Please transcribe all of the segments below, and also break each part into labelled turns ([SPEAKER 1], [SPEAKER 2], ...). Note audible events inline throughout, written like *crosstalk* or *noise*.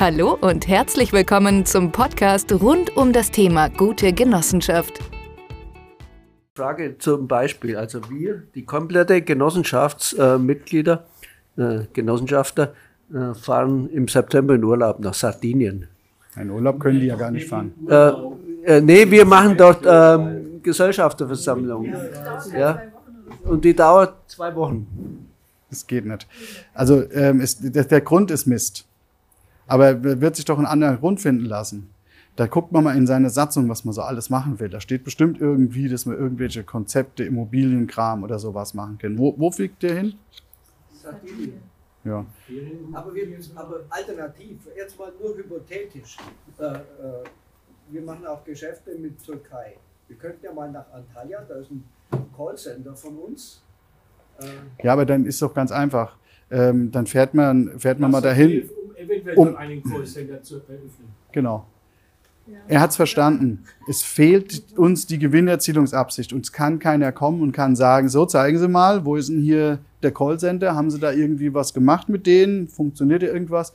[SPEAKER 1] Hallo und herzlich willkommen zum Podcast rund um das Thema gute Genossenschaft.
[SPEAKER 2] Frage zum Beispiel. Also wir, die komplette Genossenschaftsmitglieder, äh, Genossenschafter, äh, fahren im September in Urlaub nach Sardinien.
[SPEAKER 3] Einen Urlaub können die ja gar nicht fahren.
[SPEAKER 2] Äh, äh, nee, wir machen dort ähm, Gesellschafterversammlung. Ja. Und die dauert zwei Wochen.
[SPEAKER 3] Das geht nicht. Also ähm, ist, der, der Grund ist Mist. Aber wird sich doch ein anderer Grund finden lassen. Da guckt man mal in seine Satzung, was man so alles machen will. Da steht bestimmt irgendwie, dass man irgendwelche Konzepte, Immobilienkram oder sowas machen kann. Wo, wo fliegt der hin?
[SPEAKER 2] Sardinien.
[SPEAKER 3] Ja.
[SPEAKER 2] Aber, wir, aber alternativ, jetzt mal nur hypothetisch. Äh, äh, wir machen auch Geschäfte mit Türkei. Wir könnten ja mal nach Antalya, da ist ein Callcenter von uns.
[SPEAKER 3] Äh, ja, aber dann ist doch ganz einfach. Ähm, dann fährt man, fährt man mal dahin eventuell um einen Callcenter zu eröffnen. Genau. Er hat es verstanden. Es fehlt uns die Gewinnerzielungsabsicht. Uns kann keiner kommen und kann sagen, so zeigen Sie mal, wo ist denn hier der Callcenter? Haben Sie da irgendwie was gemacht mit denen? Funktioniert irgendwas?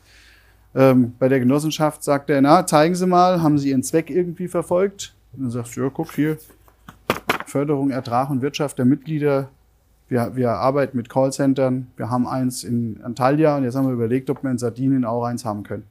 [SPEAKER 3] Ähm, bei der Genossenschaft sagt er, na, zeigen Sie mal, haben Sie Ihren Zweck irgendwie verfolgt? Und dann sagst du, ja, guck hier, Förderung, Ertrag und Wirtschaft der Mitglieder wir, wir arbeiten mit Callcentern. Wir haben eins in Antalya und jetzt haben wir überlegt, ob wir in Sardinien auch eins haben können.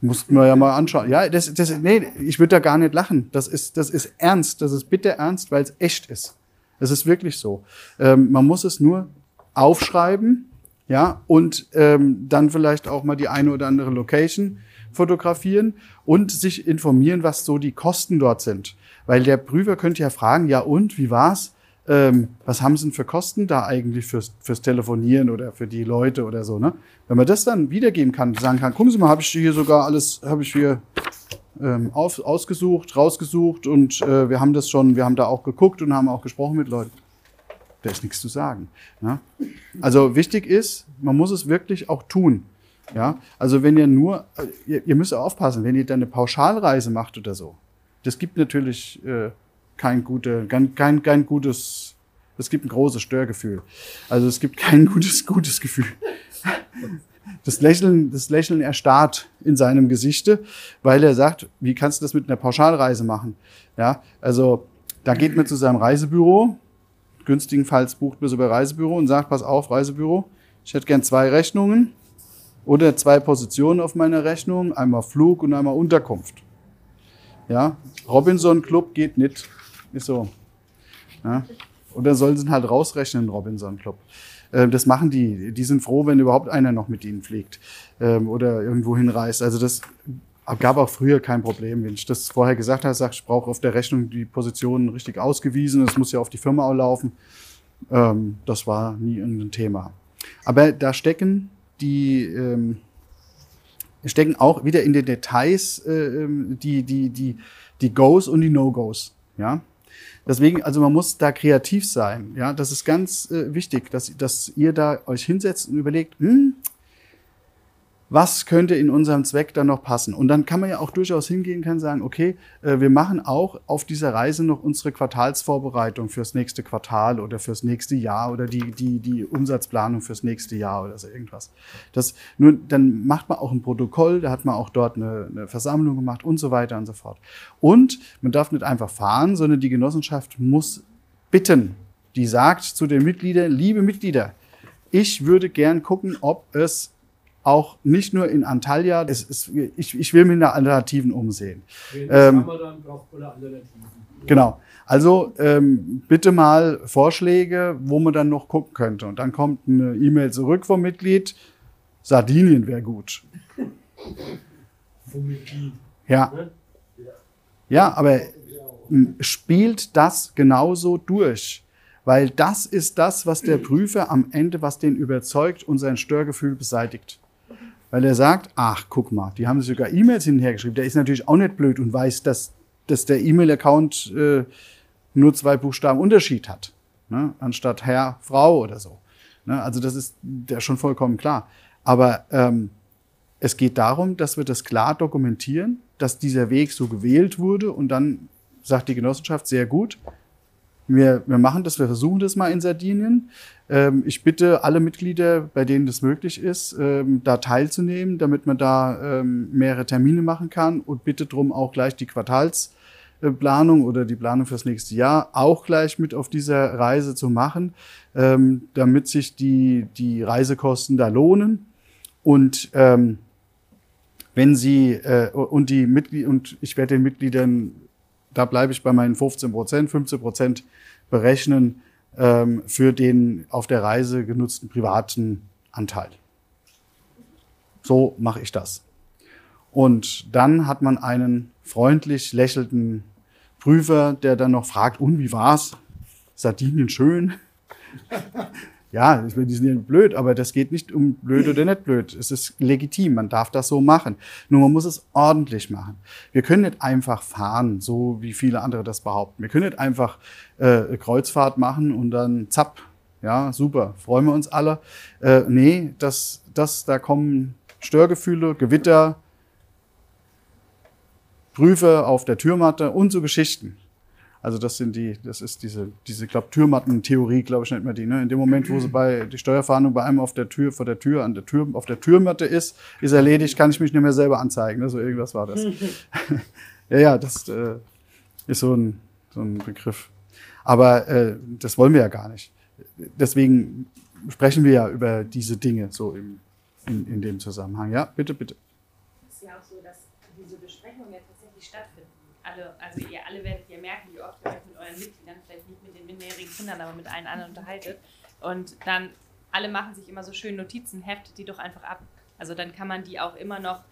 [SPEAKER 3] Mussten wir ja mal anschauen. Ja, das, das, nee, ich würde da gar nicht lachen. Das ist, das ist ernst. Das ist bitter ernst, weil es echt ist. Es ist wirklich so. Ähm, man muss es nur aufschreiben, ja, und ähm, dann vielleicht auch mal die eine oder andere Location fotografieren und sich informieren, was so die Kosten dort sind. Weil der Prüfer könnte ja fragen, ja und, wie war's? Ähm, was haben sie denn für Kosten da eigentlich fürs, fürs Telefonieren oder für die Leute oder so, ne? Wenn man das dann wiedergeben kann, sagen kann, gucken Sie mal, habe ich hier sogar alles, habe ich hier ähm, auf, ausgesucht, rausgesucht und äh, wir haben das schon, wir haben da auch geguckt und haben auch gesprochen mit Leuten. Da ist nichts zu sagen. Ja? Also wichtig ist, man muss es wirklich auch tun. Ja, also wenn ihr nur, äh, ihr, ihr müsst aufpassen, wenn ihr dann eine Pauschalreise macht oder so. Das gibt natürlich äh, kein, gute, kein, kein, kein gutes, es gibt ein großes Störgefühl. Also es gibt kein *laughs* gutes, gutes Gefühl. Das Lächeln, das Lächeln erstarrt in seinem Gesichte, weil er sagt, wie kannst du das mit einer Pauschalreise machen? Ja, also da geht man zu seinem Reisebüro, günstigenfalls bucht man so bei Reisebüro und sagt, pass auf, Reisebüro, ich hätte gern zwei Rechnungen oder zwei Positionen auf meiner Rechnung, einmal Flug und einmal Unterkunft. Ja, Robinson Club geht nicht. Ist so. Ja? Oder sollen sie halt rausrechnen, Robinson Club. Ähm, das machen die. Die sind froh, wenn überhaupt einer noch mit ihnen fliegt ähm, oder irgendwo hinreist. Also das gab auch früher kein Problem. Wenn ich das vorher gesagt habe, sag ich brauche auf der Rechnung die Positionen richtig ausgewiesen. Es muss ja auf die Firma auch laufen. Ähm, das war nie irgendein Thema. Aber da stecken die stecken auch wieder in den Details äh, die die die die Goes und die No-Goes. Ja, Deswegen, also man muss da kreativ sein. Ja, das ist ganz äh, wichtig, dass, dass ihr da euch hinsetzt und überlegt, hm, was könnte in unserem Zweck dann noch passen? Und dann kann man ja auch durchaus hingehen, kann sagen, okay, äh, wir machen auch auf dieser Reise noch unsere Quartalsvorbereitung fürs nächste Quartal oder fürs nächste Jahr oder die, die, die Umsatzplanung fürs nächste Jahr oder so irgendwas. Das, nur, dann macht man auch ein Protokoll, da hat man auch dort eine, eine Versammlung gemacht und so weiter und so fort. Und man darf nicht einfach fahren, sondern die Genossenschaft muss bitten. Die sagt zu den Mitgliedern, liebe Mitglieder, ich würde gern gucken, ob es auch nicht nur in Antalya. Ist, ich, ich will mich nach Alternativen umsehen. Ähm, genau. Also ähm, bitte mal Vorschläge, wo man dann noch gucken könnte. Und dann kommt eine E-Mail zurück vom Mitglied. Sardinien wäre gut. Vom Mitglied. Ja. Ne? Ja, aber spielt das genauso durch. Weil das ist das, was der Prüfer am Ende, was den überzeugt und sein Störgefühl beseitigt weil er sagt, ach, guck mal, die haben sogar E-Mails hinterhergeschrieben. Der ist natürlich auch nicht blöd und weiß, dass, dass der E-Mail-Account äh, nur zwei Buchstaben Unterschied hat, ne? anstatt Herr, Frau oder so. Ne? Also das ist der schon vollkommen klar. Aber ähm, es geht darum, dass wir das klar dokumentieren, dass dieser Weg so gewählt wurde und dann sagt die Genossenschaft sehr gut, wir, wir machen das, wir versuchen das mal in Sardinien. Ähm, ich bitte alle Mitglieder, bei denen das möglich ist, ähm, da teilzunehmen, damit man da ähm, mehrere Termine machen kann und bitte drum auch gleich die Quartalsplanung oder die Planung fürs nächste Jahr auch gleich mit auf dieser Reise zu machen, ähm, damit sich die, die Reisekosten da lohnen. Und ähm, wenn Sie äh, und die Mitglieder und ich werde den Mitgliedern da bleibe ich bei meinen 15 Prozent, 15 Prozent berechnen ähm, für den auf der Reise genutzten privaten Anteil. So mache ich das. Und dann hat man einen freundlich lächelnden Prüfer, der dann noch fragt, und wie war's? Sardinien schön? Ja, ich meine, die sind ja blöd, aber das geht nicht um blöd oder nicht blöd. Es ist legitim, man darf das so machen. Nur man muss es ordentlich machen. Wir können nicht einfach fahren, so wie viele andere das behaupten. Wir können nicht einfach äh, Kreuzfahrt machen und dann zapp, ja, super, freuen wir uns alle. Äh, nee, das, das, da kommen Störgefühle, Gewitter, Prüfe auf der Türmatte und so Geschichten. Also das sind die, das ist diese, diese, glaube Türmatten-Theorie, glaube ich, nennt man die. Ne? In dem Moment, wo sie bei die Steuerfahndung bei einem auf der Tür, vor der Tür, an der Tür, auf der Türmatte ist, ist erledigt, kann ich mich nicht mehr selber anzeigen. Ne? So irgendwas war das. *laughs* ja, ja, das äh, ist so ein, so ein Begriff. Aber äh, das wollen wir ja gar nicht. Deswegen sprechen wir ja über diese Dinge so im, in, in dem Zusammenhang. Ja, bitte, bitte.
[SPEAKER 4] Es ist ja auch so, dass diese Besprechungen ja tatsächlich stattfinden alle, also ihr alle werdet ja merken, wie oft ihr euch mit euren Mitgliedern, vielleicht nicht mit den minderjährigen Kindern, aber mit allen anderen unterhaltet. Und dann, alle machen sich immer so schön Notizen, heftet die doch einfach ab. Also dann kann man die auch immer noch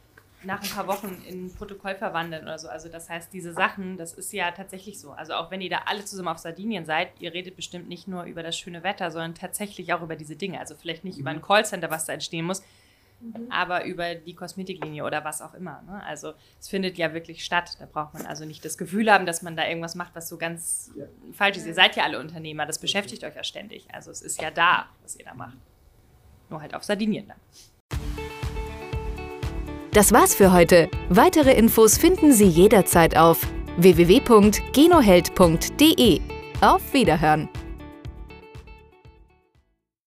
[SPEAKER 4] nach ein paar Wochen in ein Protokoll verwandeln oder so. Also das heißt, diese Sachen, das ist ja tatsächlich so. Also auch wenn ihr da alle zusammen auf Sardinien seid, ihr redet bestimmt nicht nur über das schöne Wetter, sondern tatsächlich auch über diese Dinge. Also vielleicht nicht über ein Callcenter, was da entstehen muss, mhm. aber über die Kosmetiklinie oder was auch immer. Ne? Also es findet ja wirklich statt. Da braucht man also nicht das Gefühl haben, dass man da irgendwas macht, was so ganz ja. falsch ist. Ihr seid ja alle Unternehmer, das beschäftigt euch ja ständig. Also es ist ja da, was ihr da macht. Nur halt auf Sardinien dann.
[SPEAKER 1] Das war's für heute. Weitere Infos finden Sie jederzeit auf www.genoheld.de. Auf Wiederhören!